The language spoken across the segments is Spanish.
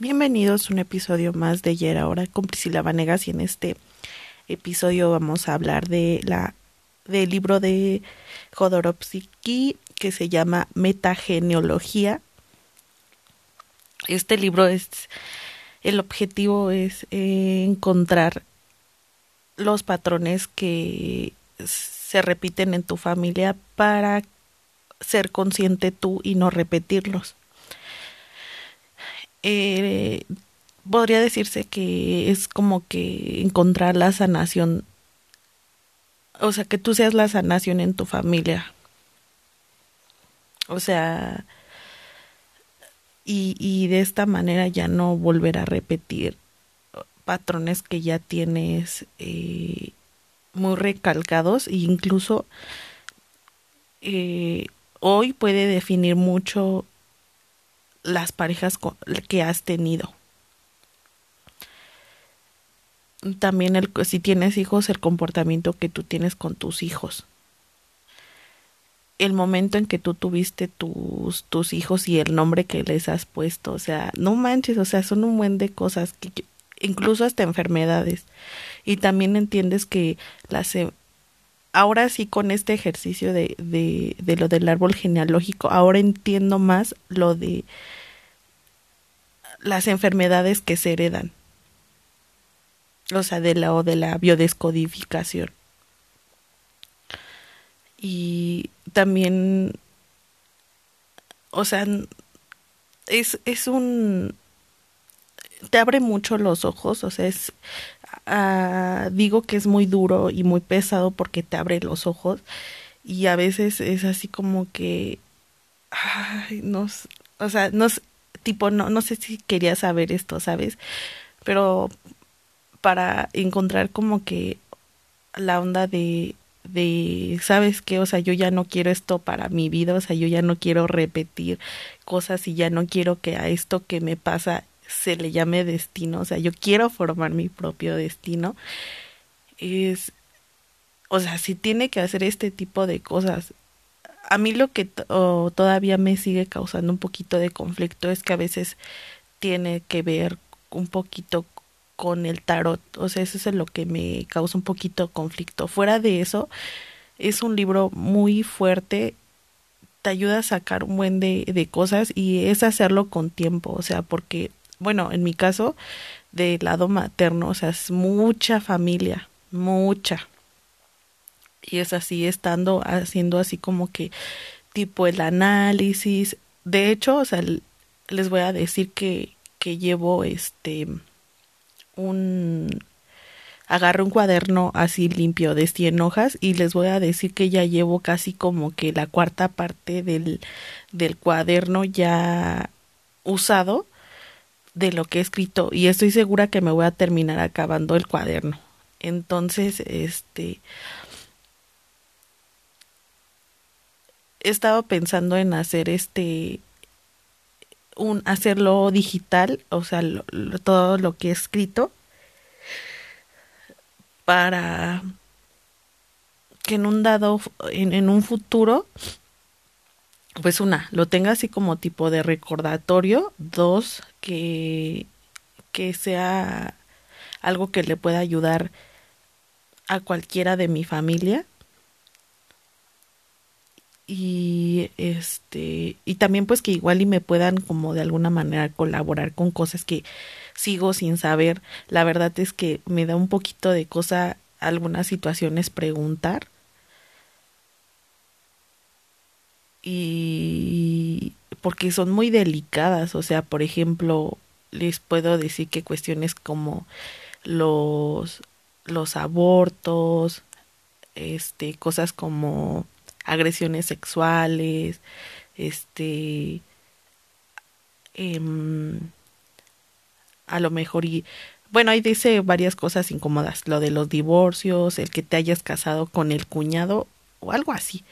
Bienvenidos a un episodio más de Ayer Ahora con Priscila Vanegas y en este episodio vamos a hablar de la del libro de Jodorowsky que se llama Metageneología. Este libro es el objetivo es eh, encontrar los patrones que se repiten en tu familia para ser consciente tú y no repetirlos. Eh, podría decirse que es como que encontrar la sanación, o sea, que tú seas la sanación en tu familia. O sea, y, y de esta manera ya no volver a repetir patrones que ya tienes eh, muy recalcados e incluso eh, hoy puede definir mucho las parejas que has tenido. También el, si tienes hijos, el comportamiento que tú tienes con tus hijos. El momento en que tú tuviste tus, tus hijos y el nombre que les has puesto. O sea, no manches, o sea, son un buen de cosas, que, incluso hasta enfermedades. Y también entiendes que las ahora sí con este ejercicio de, de, lo del árbol genealógico, ahora entiendo más lo de las enfermedades que se heredan. O sea, de la o de la biodescodificación. Y también, o sea, es, es un, te abre mucho los ojos, o sea, es, uh, digo que es muy duro y muy pesado porque te abre los ojos y a veces es así como que, ay, no, o sea, no, tipo, no, no sé si quería saber esto, ¿sabes? Pero para encontrar como que la onda de, de, ¿sabes qué? O sea, yo ya no quiero esto para mi vida, o sea, yo ya no quiero repetir cosas y ya no quiero que a esto que me pasa se le llame destino, o sea, yo quiero formar mi propio destino. Es, o sea, si tiene que hacer este tipo de cosas, a mí lo que todavía me sigue causando un poquito de conflicto es que a veces tiene que ver un poquito con el tarot, o sea, eso es lo que me causa un poquito conflicto. Fuera de eso, es un libro muy fuerte, te ayuda a sacar un buen de, de cosas y es hacerlo con tiempo, o sea, porque, bueno, en mi caso, del lado materno, o sea, es mucha familia, mucha. Y es así estando haciendo así como que tipo el análisis. De hecho o sea les voy a decir que que llevo este un agarro un cuaderno así limpio de 100 hojas y les voy a decir que ya llevo casi como que la cuarta parte del del cuaderno ya usado de lo que he escrito y estoy segura que me voy a terminar acabando el cuaderno. Entonces este he estado pensando en hacer este un hacerlo digital, o sea, todo lo que he escrito para que en un dado en, en un futuro pues una, lo tenga así como tipo de recordatorio, dos, que que sea algo que le pueda ayudar a cualquiera de mi familia. Y este y también pues que igual y me puedan como de alguna manera colaborar con cosas que sigo sin saber. La verdad es que me da un poquito de cosa algunas situaciones preguntar y porque son muy delicadas o sea por ejemplo les puedo decir que cuestiones como los los abortos este cosas como agresiones sexuales, este, eh, a lo mejor y bueno, ahí dice varias cosas incómodas, lo de los divorcios, el que te hayas casado con el cuñado o algo así.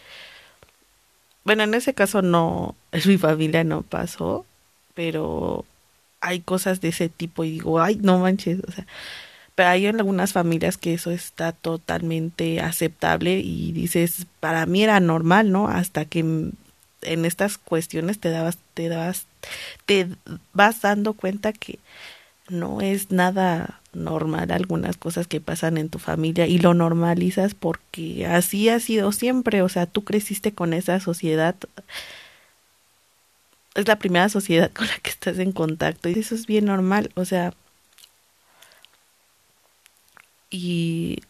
Bueno, en ese caso no, en mi familia no pasó, pero hay cosas de ese tipo y digo, ay, no manches, o sea, pero hay algunas familias que eso está totalmente aceptable y dices, para mí era normal, ¿no? Hasta que en estas cuestiones te dabas, te dabas, te vas dando cuenta que no es nada normal algunas cosas que pasan en tu familia y lo normalizas porque así ha sido siempre, o sea, tú creciste con esa sociedad, es la primera sociedad con la que estás en contacto y eso es bien normal, o sea, y,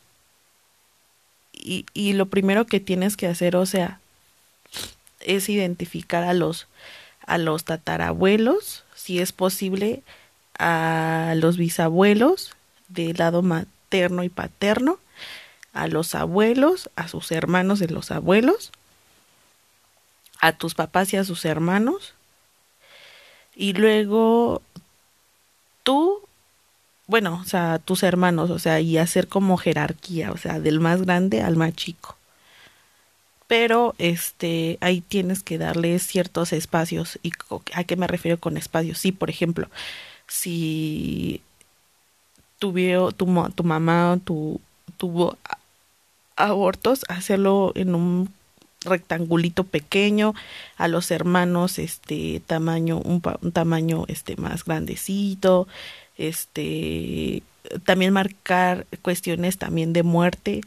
y, y lo primero que tienes que hacer, o sea, es identificar a los a los tatarabuelos, si es posible, a los bisabuelos del lado materno y paterno, a los abuelos, a sus hermanos de los abuelos, a tus papás y a sus hermanos, y luego tú, bueno, o sea, tus hermanos, o sea, y hacer como jerarquía, o sea, del más grande al más chico. Pero este ahí tienes que darle ciertos espacios. Y a qué me refiero con espacios sí por ejemplo si tuvo tu, tu mamá tu, tuvo abortos hacerlo en un rectangulito pequeño a los hermanos este tamaño un, un tamaño este más grandecito este también marcar cuestiones también de muerte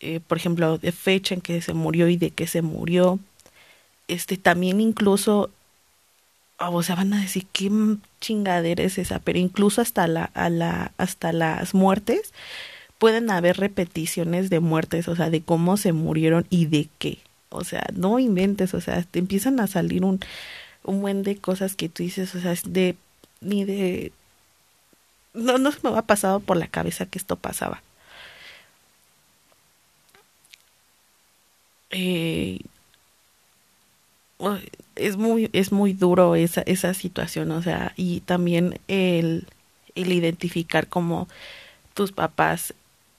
eh, por ejemplo, de fecha en que se murió y de qué se murió. Este, también incluso, o sea, van a decir qué chingadera es esa, pero incluso hasta la, a la, hasta las muertes pueden haber repeticiones de muertes, o sea, de cómo se murieron y de qué. O sea, no inventes, o sea, te empiezan a salir un, un buen de cosas que tú dices, o sea, de, ni de, no, no se me ha pasado por la cabeza que esto pasaba. eh, es muy es muy duro esa esa situación o sea y también el el identificar cómo tus papás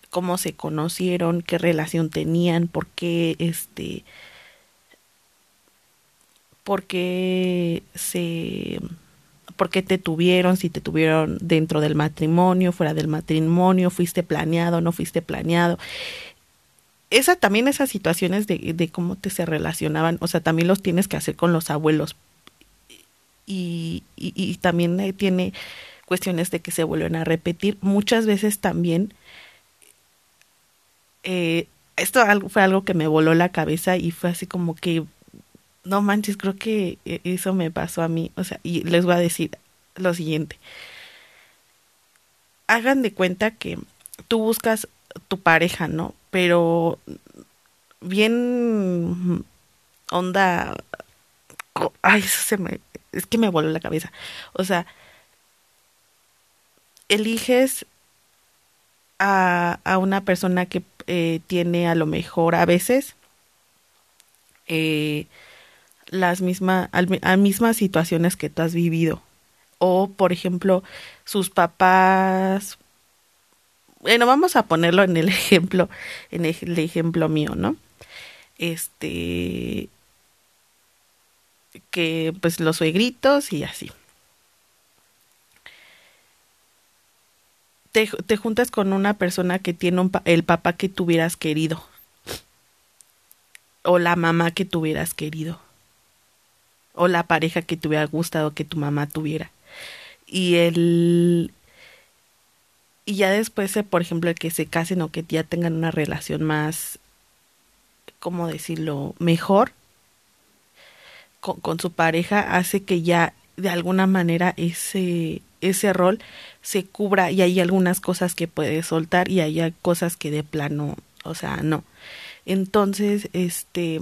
cómo se conocieron qué relación tenían por qué este por qué se por qué te tuvieron si te tuvieron dentro del matrimonio fuera del matrimonio fuiste planeado no fuiste planeado esa también esas situaciones de, de cómo te se relacionaban, o sea, también los tienes que hacer con los abuelos. Y, y, también tiene cuestiones de que se vuelven a repetir. Muchas veces también, eh, esto fue algo que me voló la cabeza y fue así como que, no manches, creo que eh, eso me pasó a mí. O sea, y les voy a decir lo siguiente. Hagan de cuenta que tú buscas tu pareja, ¿no? pero bien onda ay eso se me es que me voló la cabeza o sea eliges a, a una persona que eh, tiene a lo mejor a veces eh, las mismas mismas situaciones que tú has vivido o por ejemplo sus papás bueno, vamos a ponerlo en el ejemplo, en el ejemplo mío, ¿no? Este, que pues los suegritos y así. Te, te juntas con una persona que tiene un, el papá que tuvieras querido o la mamá que tuvieras querido o la pareja que te hubiera gustado que tu mamá tuviera y el y ya después, eh, por ejemplo, el que se casen o que ya tengan una relación más, ¿cómo decirlo?, mejor con, con su pareja, hace que ya de alguna manera ese, ese rol se cubra y hay algunas cosas que puede soltar y hay cosas que de plano, o sea, no. Entonces, este,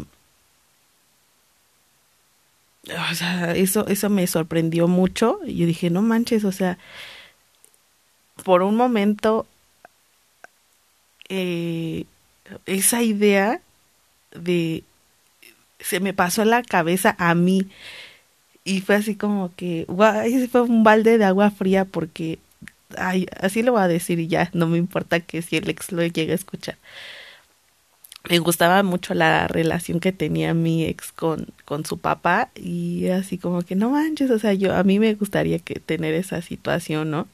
o sea, eso, eso me sorprendió mucho. y Yo dije, no manches, o sea, por un momento eh, esa idea de se me pasó en la cabeza a mí y fue así como que guay, fue un balde de agua fría porque así lo voy a decir y ya no me importa que si el ex lo llegue a escuchar me gustaba mucho la relación que tenía mi ex con, con su papá y así como que no manches, o sea, yo a mí me gustaría que tener esa situación, ¿no?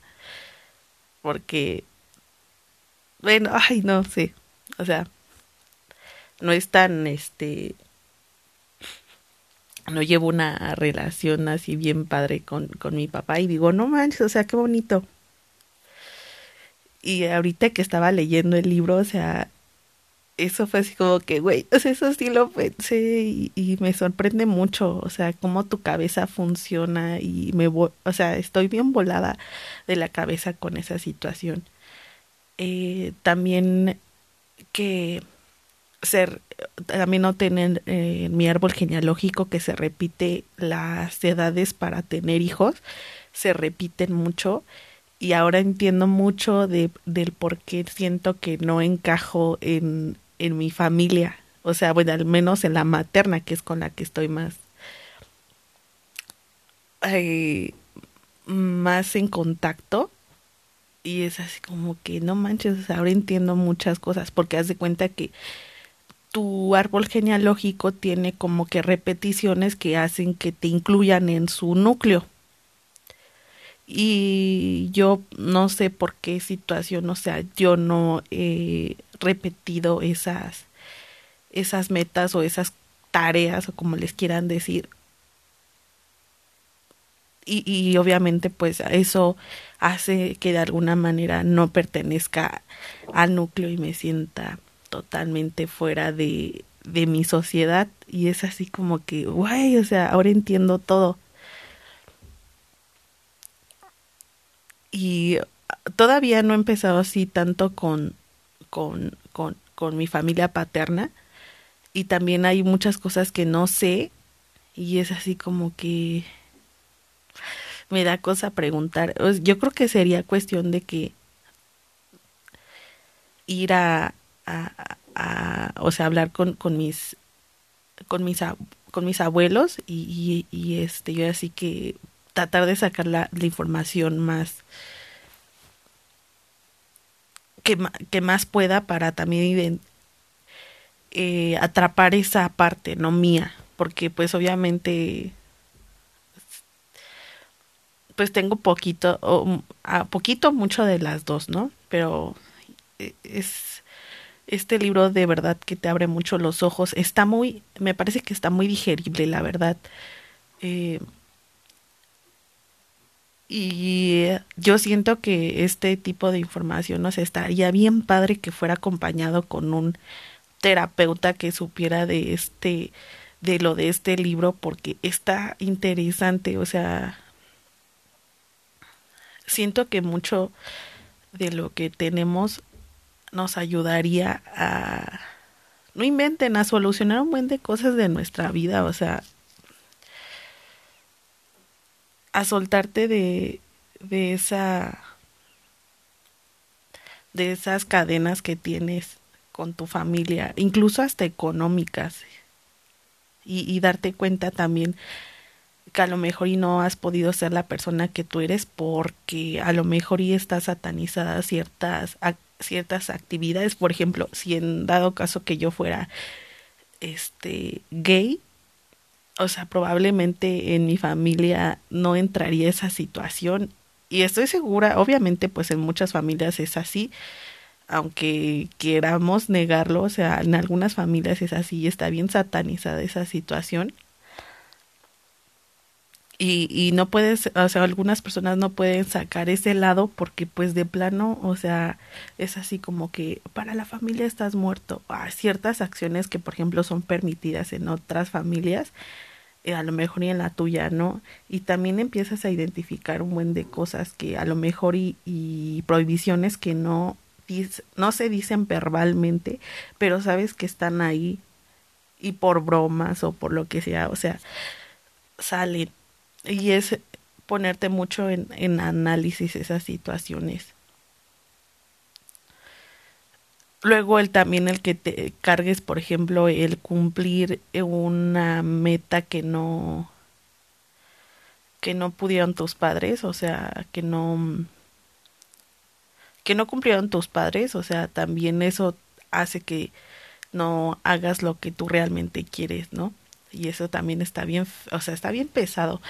Porque, bueno, ay, no sé, o sea, no es tan, este, no llevo una relación así bien padre con, con mi papá y digo, no manches, o sea, qué bonito. Y ahorita que estaba leyendo el libro, o sea, eso fue así como que, güey, o sea, eso sí lo pensé y, y, me sorprende mucho, o sea, cómo tu cabeza funciona y me, o sea, estoy bien volada de la cabeza con esa situación. Eh, también que ser, también no tener eh, mi árbol genealógico que se repite las edades para tener hijos, se repiten mucho y ahora entiendo mucho de, del por qué siento que no encajo en, en mi familia, o sea, bueno, al menos en la materna, que es con la que estoy más, eh, más en contacto. Y es así como que no manches, ahora entiendo muchas cosas, porque haz de cuenta que tu árbol genealógico tiene como que repeticiones que hacen que te incluyan en su núcleo. Y yo no sé por qué situación, o sea, yo no he repetido esas, esas metas o esas tareas o como les quieran decir. Y, obviamente pues eso hace que de alguna manera no pertenezca al núcleo y me sienta totalmente fuera de, de mi sociedad y es así como que, guay, o sea, ahora entiendo todo. Y todavía no he empezado así tanto con, con, con, con mi familia paterna y también hay muchas cosas que no sé y es así como que me da cosa preguntar. Yo creo que sería cuestión de que ir a, a, o sea, hablar con, con mis con mis con mis abuelos y, y, este yo así que tratar de sacar la, información más que, que, más pueda para también eh, atrapar esa parte no mía porque pues obviamente pues tengo poquito o a poquito mucho de las dos no pero eh, es este libro de verdad que te abre mucho los ojos. Está muy, me parece que está muy digerible, la verdad. Eh, y yo siento que este tipo de información, no sé, estaría bien padre que fuera acompañado con un terapeuta que supiera de este, de lo de este libro, porque está interesante, o sea, siento que mucho de lo que tenemos nos ayudaría a no inventen a solucionar un buen de cosas de nuestra vida, o sea, a soltarte de de esa de esas cadenas que tienes con tu familia, incluso hasta económicas, y, darte cuenta también que a lo mejor y no has podido ser la persona que tú eres porque a lo mejor y estás satanizada ciertas ciertas actividades, por ejemplo, si en dado caso que yo fuera este gay, o sea, probablemente en mi familia no entraría esa situación. Y estoy segura, obviamente pues en muchas familias es así, aunque queramos negarlo, o sea, en algunas familias es así y está bien satanizada esa situación y, y no puedes, o sea, algunas personas no pueden sacar ese lado porque pues de plano, o sea, es así como que para la familia estás muerto. Hay ciertas acciones que, por ejemplo, son permitidas en otras familias, eh, a lo mejor y en la tuya, ¿no? Y también empiezas a identificar un buen de cosas que a lo mejor y, y prohibiciones que no, no se dicen verbalmente, pero sabes que están ahí y por bromas o por lo que sea, o sea, salen y es ponerte mucho en, en análisis esas situaciones. Luego el también el que te cargues, por ejemplo, el cumplir una meta que no que no pudieron tus padres, o sea, que no que no cumplieron tus padres, o sea, también eso hace que no hagas lo que tú realmente quieres, ¿no? Y eso también está bien, o sea, está bien pesado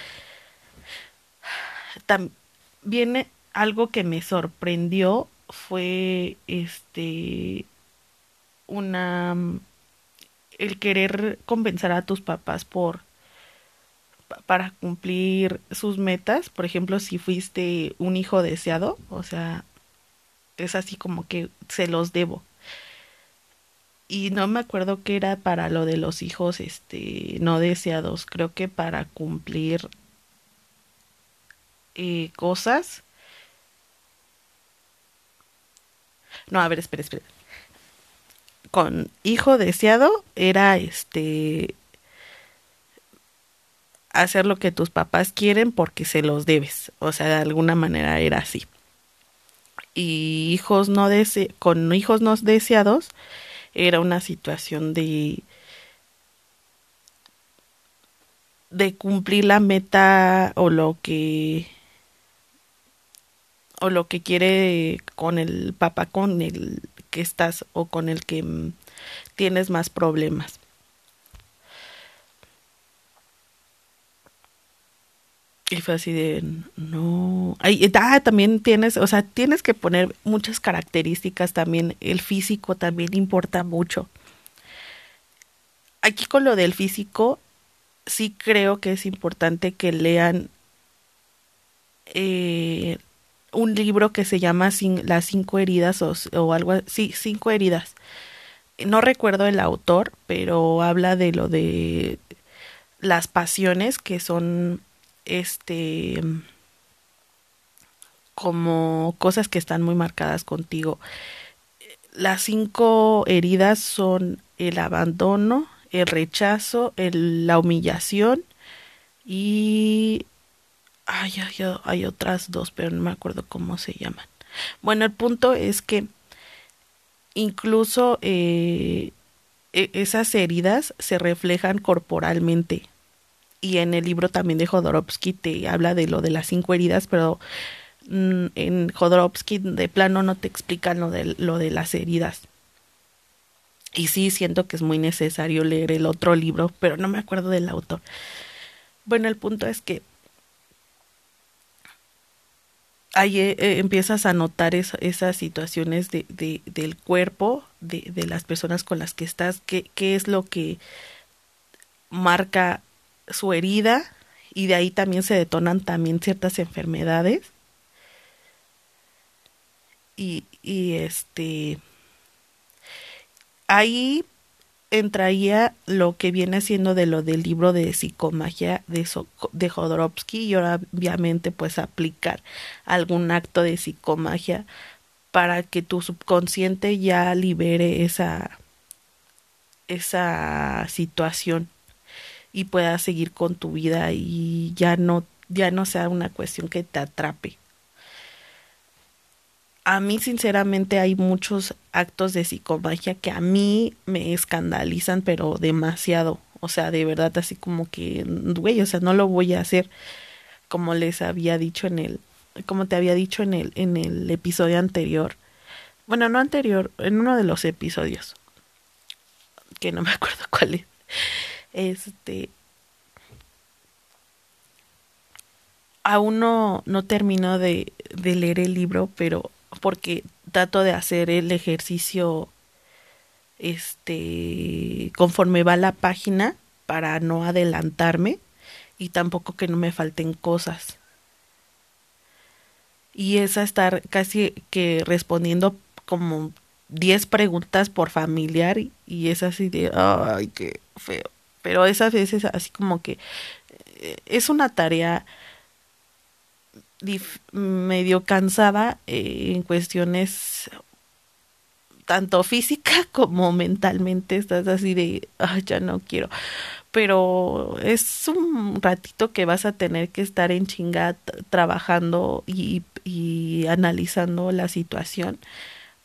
también algo que me sorprendió fue este una el querer convencer a tus papás por para cumplir sus metas, por ejemplo, si fuiste un hijo deseado, o sea, es así como que se los debo. Y no me acuerdo qué era para lo de los hijos este no deseados, creo que para cumplir eh, cosas. No, a ver, espera, espera. Con hijo deseado era este hacer lo que tus papás quieren porque se los debes. O sea, de alguna manera era así. Y hijos no dese con hijos no deseados era una situación de de cumplir la meta o lo que o lo que quiere con el papá con el que estás o con el que mm, tienes más problemas. Y fue así de, no. Ay, ah, también tienes, o sea, tienes que poner muchas características también. El físico también importa mucho. Aquí con lo del físico, sí creo que es importante que lean eh, un libro que se llama Las cinco heridas o, o algo así, cinco heridas. No recuerdo el autor, pero habla de lo de las pasiones que son este como cosas que están muy marcadas contigo. Las cinco heridas son el abandono, el rechazo, la humillación y ay, hay, hay otras dos, pero no me acuerdo cómo se llaman. Bueno, el punto es que incluso eh, e, esas heridas se reflejan corporalmente y en el libro también de Jodorowsky te habla de lo de las cinco heridas, pero mm, en Jodorowsky de plano no te explican lo de, lo de las heridas. Y sí, siento que es muy necesario leer el otro libro, pero no me acuerdo del autor. Bueno, el punto es que ahí eh, eh, empiezas a notar esas situaciones de, de, del cuerpo, de, de las personas con las que estás, qué, qué es lo que marca su herida y de ahí también se detonan también ciertas enfermedades. Y, y este ahí entraría lo que viene siendo de lo del libro de psicomagia de, de Jodorowsky y obviamente pues aplicar algún acto de psicomagia para que tu subconsciente ya libere esa esa situación y puedas seguir con tu vida y ya no ya no sea una cuestión que te atrape. A mí sinceramente hay muchos actos de psicomagia que a mí me escandalizan pero demasiado, o sea, de verdad así como que güey, o sea, no lo voy a hacer como les había dicho en el como te había dicho en el en el episodio anterior. Bueno, no anterior, en uno de los episodios que no me acuerdo cuál es este. Aún no, no termino de, de leer el libro, pero porque trato de hacer el ejercicio este conforme va la página para no adelantarme y tampoco que no me falten cosas. Y es a estar casi que respondiendo como 10 preguntas por familiar y es así de, ay, qué feo pero esas veces así como que eh, es una tarea medio cansada eh, en cuestiones tanto física como mentalmente estás así de ya no quiero pero es un ratito que vas a tener que estar en chingat trabajando y, y analizando la situación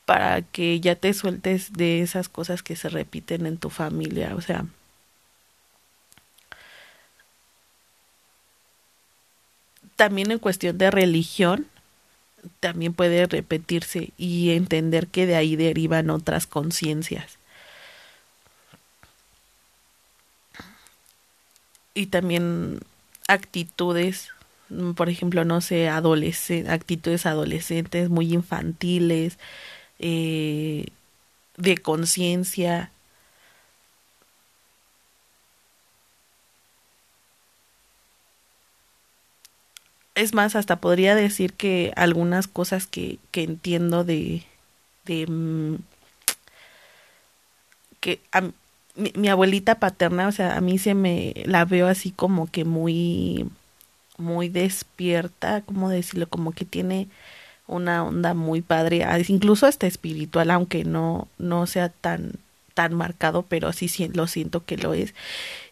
para que ya te sueltes de esas cosas que se repiten en tu familia o sea también en cuestión de religión, también puede repetirse y entender que de ahí derivan otras conciencias. Y también actitudes, por ejemplo, no sé, actitudes adolescentes muy infantiles, eh, de conciencia, es más, hasta podría decir que algunas cosas que, que entiendo de, de mm, que mi, mi, abuelita paterna, o sea, a mí se me la veo así como que muy muy despierta, ¿cómo decirlo? Como que tiene una onda muy padre, incluso hasta espiritual, aunque no no sea tan tan marcado, pero sí lo siento que lo es.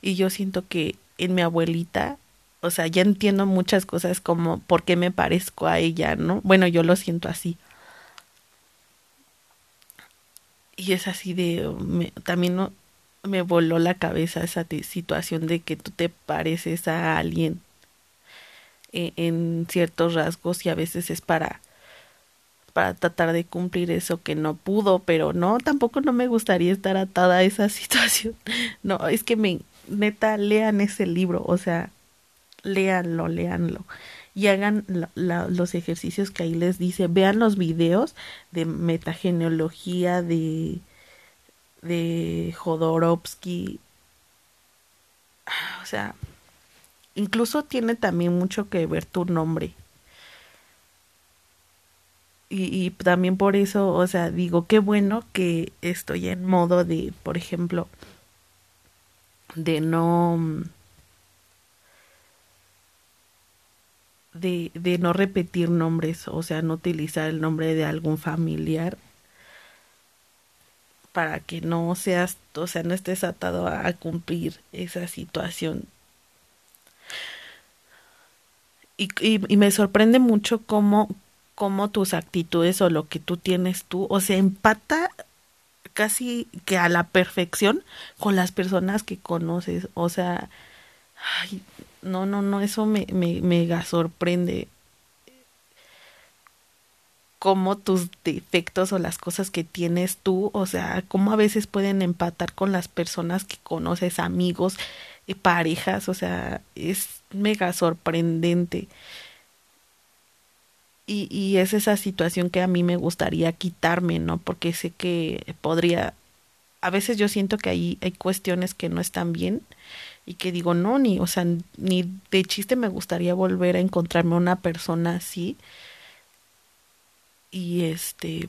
Y yo siento que en mi abuelita o sea, ya entiendo muchas cosas como por qué me parezco a ella, ¿no? Bueno, yo lo siento así. Y es así de, también me voló la cabeza esa situación de que tú te pareces a alguien en, en ciertos rasgos y a veces es para para tratar de cumplir eso que no pudo, pero no, tampoco no me gustaría estar atada a esa situación. No, es que me neta lean ese libro, o sea, léanlo, léanlo. Y hagan los ejercicios que ahí les dice. Vean los videos de metageneología de, de Jodorowsky. O sea, incluso tiene también mucho que ver tu nombre. Y, también por eso, o sea, digo, qué bueno que estoy en modo de, por ejemplo, de no de, de no repetir nombres, o sea, no utilizar el nombre de algún familiar para que no seas, o sea, no estés atado a cumplir esa situación. Y, y, me sorprende mucho cómo, cómo tus actitudes o lo que tú tienes tú, o sea, empata casi que a la perfección con las personas que conoces, o sea, ay, no, no, no, eso me, me mega sorprende. Cómo tus defectos o las cosas que tienes tú, o sea, cómo a veces pueden empatar con las personas que conoces, amigos, y parejas, o sea, es mega sorprendente. Y, y es esa situación que a mí me gustaría quitarme, ¿no? Porque sé que podría, a veces yo siento que ahí hay cuestiones que no están bien y que digo, no, ni, o sea, ni de chiste me gustaría volver a encontrarme una persona así. Y este,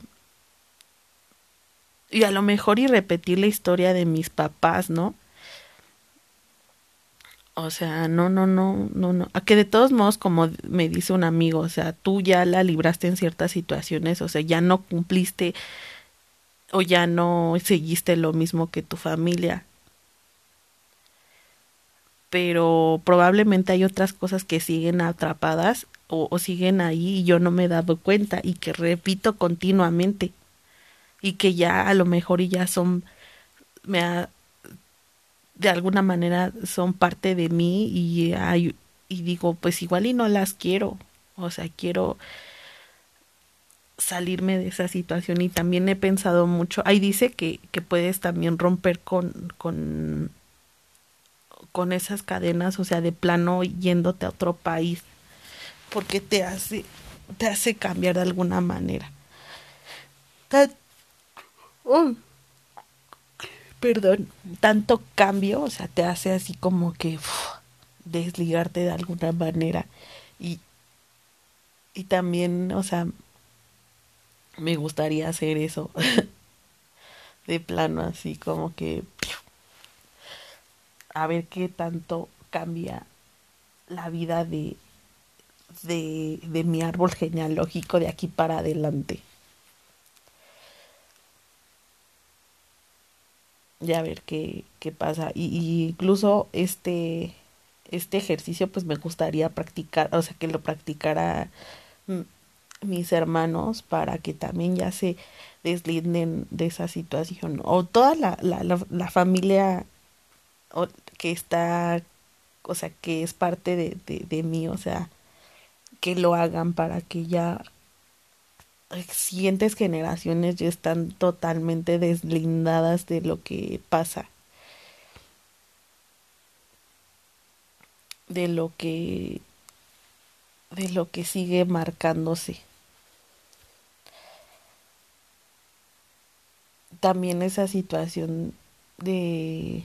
y a lo mejor y repetir la historia de mis papás, ¿no? O sea, no, no, no, no, no. A que de todos modos, como me dice un amigo, o sea, tú ya la libraste en ciertas situaciones, o sea, ya no cumpliste o ya no seguiste lo mismo que tu familia pero probablemente hay otras cosas que siguen atrapadas o, siguen ahí y yo no me he dado cuenta y que repito continuamente y que ya a lo mejor y ya son me ha, de alguna manera son parte de mí y hay, y digo pues igual y no las quiero o sea quiero salirme de esa situación y también he pensado mucho ahí dice que, que puedes también romper con con con esas cadenas, o sea, de plano yéndote a otro país, porque te hace, te hace cambiar de alguna manera. perdón, tanto cambio, o sea, te hace así como que desligarte de alguna manera y, y también, o sea, me gustaría hacer eso de plano así como que a ver qué tanto cambia la vida de, de, de mi árbol genealógico de aquí para adelante. Y a ver qué, qué pasa. Y, incluso este, este ejercicio pues me gustaría practicar, o sea, que lo practicara mis hermanos para que también ya se deslinden de esa situación. O toda la, la, la familia que está, o sea, que es parte de, de, de mí, o sea, que lo hagan para que ya siguientes generaciones ya están totalmente deslindadas de lo que pasa. de lo que de lo que sigue marcándose. También esa situación de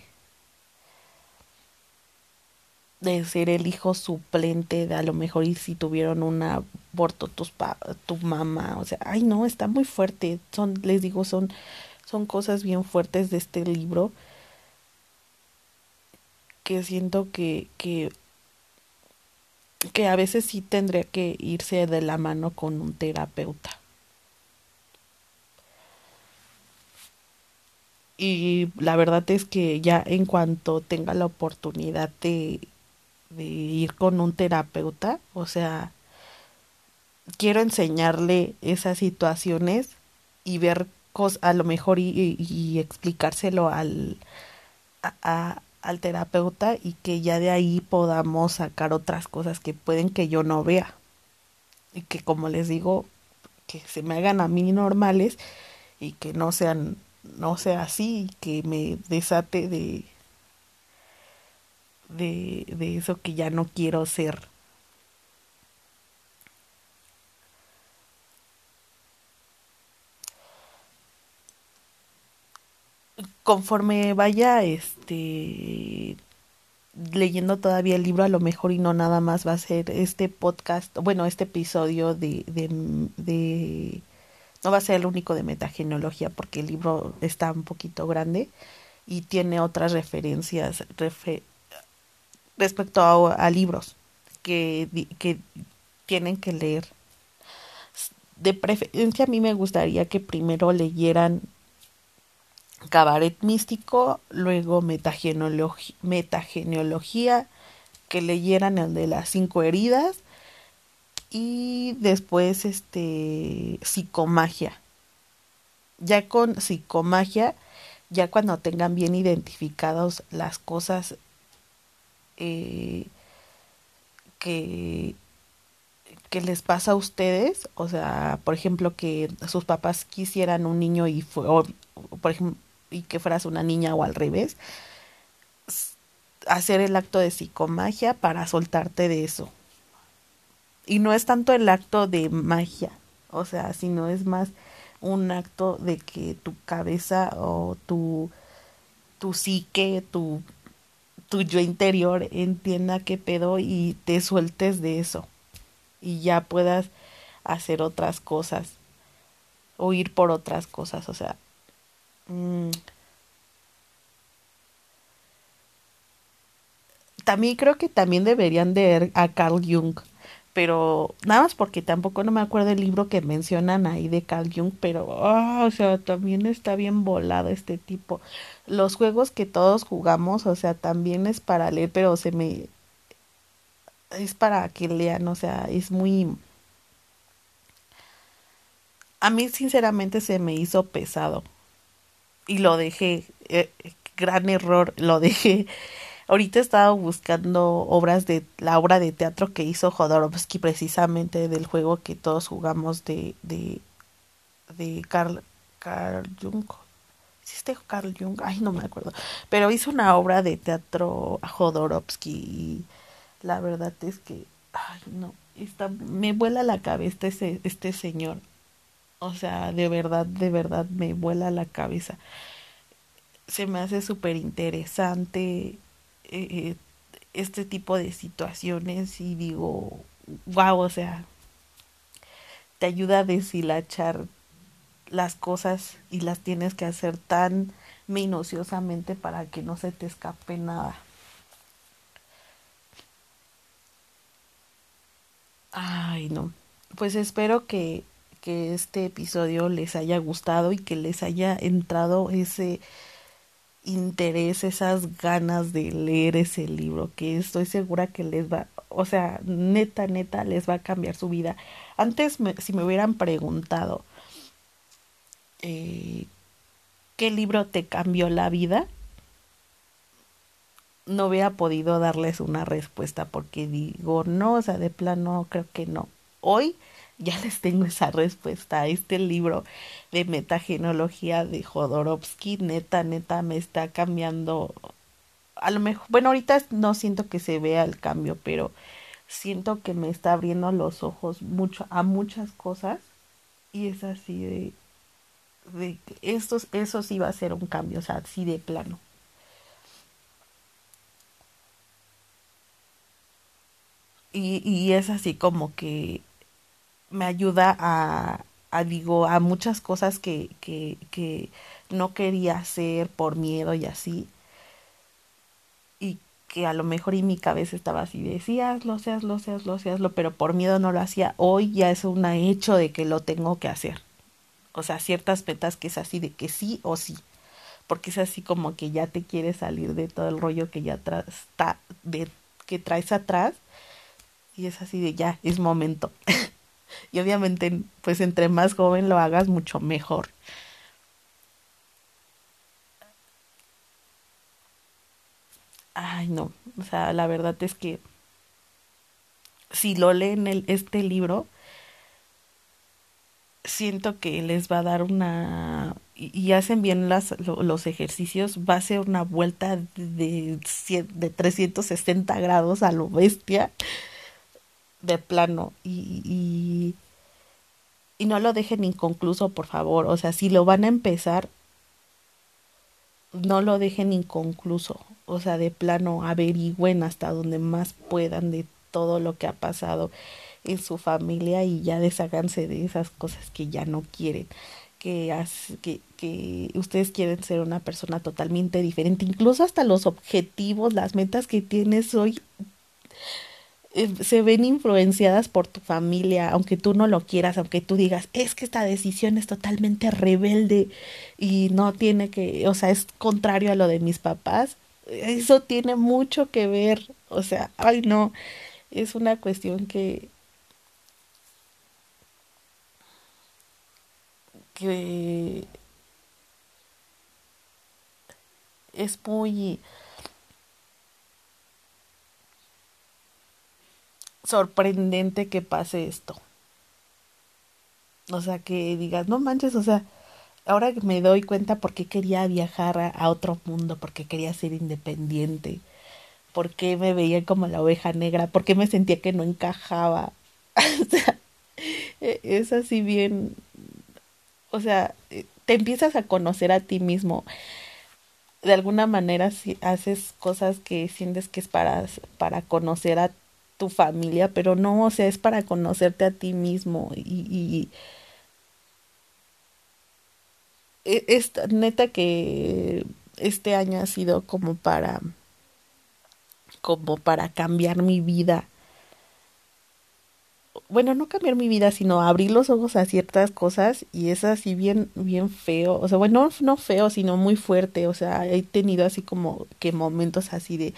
de ser el hijo suplente de a lo mejor y si tuvieron un aborto tus pa tu mamá, o sea, ay no, está muy fuerte. Son les digo, son son cosas bien fuertes de este libro que siento que que que a veces sí tendría que irse de la mano con un terapeuta. Y la verdad es que ya en cuanto tenga la oportunidad de de ir con un terapeuta, o sea, quiero enseñarle esas situaciones y ver cosas, a lo mejor y, explicárselo al, al terapeuta y que ya de ahí podamos sacar otras cosas que pueden que yo no vea. Y que como les digo que se me hagan a mí normales y que no sean no sea así y que me desate de de, de eso que ya no quiero ser. Conforme vaya este leyendo todavía el libro a lo mejor y no nada más va a ser este podcast, bueno, este episodio de, de, no va a ser el único de metagenología porque el libro está un poquito grande y tiene otras referencias refer, respecto a, libros que, que tienen que leer. De preferencia a mí me gustaría que primero leyeran Cabaret Místico, luego metageneología, metageneología, que leyeran el de las cinco heridas y después este psicomagia. Ya con psicomagia, ya cuando tengan bien identificados las cosas eh, que, que les pasa a ustedes, o sea, por ejemplo, que sus papás quisieran un niño y fue, por ejemplo, y que fueras una niña o al revés, hacer el acto de psicomagia para soltarte de eso. Y no es tanto el acto de magia, o sea, sino es más un acto de que tu cabeza o tu, tu psique, tu tu yo interior entienda qué pedo y te sueltes de eso y ya puedas hacer otras cosas o ir por otras cosas, o sea, mmm. también creo que también deberían de ver a Carl Jung pero nada más porque tampoco no me acuerdo el libro que mencionan ahí de Carl Jung, pero, oh, o sea, también está bien volado este tipo. Los juegos que todos jugamos, o sea, también es para leer, pero se me... es para que lean, o sea, es muy... A mí sinceramente se me hizo pesado y lo dejé, eh, gran error, lo dejé Ahorita he estado buscando obras de la obra de teatro que hizo Jodorowsky precisamente del juego que todos jugamos de de de Carl Carl Jung. ¿Hiciste Carl Jung? Ay, no me acuerdo. Pero hizo una obra de teatro a Jodorowsky y la verdad es que ay, no, está me vuela la cabeza este este señor. O sea, de verdad, de verdad me vuela la cabeza. Se me hace súper interesante eh, este tipo de situaciones y digo, wow, o sea, te ayuda a deshilachar las cosas y las tienes que hacer tan minuciosamente para que no se te escape nada. Ay, no. Pues espero que, que este episodio les haya gustado y que les haya entrado ese interés, esas ganas de leer ese libro, que estoy segura que les va, o sea, neta, neta, les va a cambiar su vida. Antes, si me hubieran preguntado, eh, ¿qué libro te cambió la vida? No hubiera podido darles una respuesta porque digo, no, o sea, de plano creo que no. Hoy ya les tengo esa respuesta. Este libro de metagenología de Jodorowsky, neta, neta, me está cambiando. A lo mejor, bueno, ahorita no siento que se vea el cambio, pero siento que me está abriendo los ojos mucho a muchas cosas y es así de, de esto, eso sí va a ser un cambio, o sea, así de plano. Y, y es así como que me ayuda a, a digo, a muchas cosas que, que, que no quería hacer por miedo y así. Y que a lo mejor en mi cabeza estaba así de sí, hazlo, sí, hazlo, sí, hazlo, sí, pero por miedo no lo hacía. Hoy ya es un hecho de que lo tengo que hacer. O sea, ciertas metas que es así de que sí o sí. Porque es así como que ya te quieres salir de todo el rollo que ya está, de, que traes atrás. Y es así de ya, es momento. y obviamente, pues entre más joven lo hagas, mucho mejor. Ay, no. O sea, la verdad es que si lo leen el, este libro, siento que les va a dar una y, hacen bien las, los ejercicios, va a ser una vuelta de, de 360 grados a lo bestia de plano y, y, y no lo dejen inconcluso, por favor. O sea, si lo van a empezar, no lo dejen inconcluso. O sea, de plano, averigüen hasta donde más puedan de todo lo que ha pasado en su familia y ya desháganse de esas cosas que ya no quieren. Que, que, que ustedes quieren ser una persona totalmente diferente, incluso hasta los objetivos, las metas que tienes hoy eh, se ven influenciadas por tu familia, aunque tú no lo quieras, aunque tú digas, es que esta decisión es totalmente rebelde y no tiene que, o sea, es contrario a lo de mis papás, eso tiene mucho que ver, o sea, ay no, es una cuestión que que es muy sorprendente que pase esto. O sea, que digas, no manches, o sea, ahora me doy cuenta por qué quería viajar a, otro mundo, por qué quería ser independiente, por qué me veía como la oveja negra, por qué me sentía que no encajaba. o sea, e, es así bien, o sea, eh, te empiezas a conocer a ti mismo. De alguna manera si haces cosas que sientes que es para, para conocer a tu familia, pero no, o sea, es para conocerte a ti mismo y, y e, es neta que este año ha sido como para como para cambiar mi vida. Bueno, no cambiar mi vida, sino abrir los ojos a ciertas cosas y es así bien bien feo, o sea, bueno, no feo, sino muy fuerte, o sea, he tenido así como que momentos así de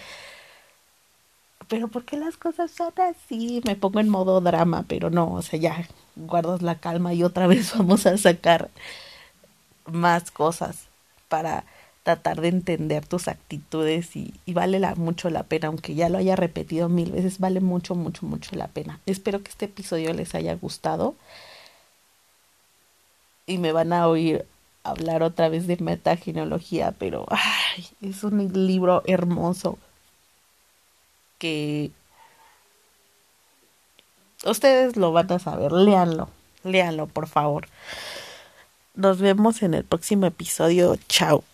pero ¿por qué las cosas son así? Me pongo en modo drama, pero no, o sea, ya guardas la calma y otra vez vamos a sacar más cosas para tratar de entender tus actitudes y, vale la, mucho la pena, aunque ya lo haya repetido mil veces, vale mucho, mucho, mucho la pena. Espero que este episodio les haya gustado y me van a oír hablar otra vez de metaginología, pero es un libro hermoso que ustedes lo van a saber, léanlo, léanlo por favor. Nos vemos en el próximo episodio. Chao.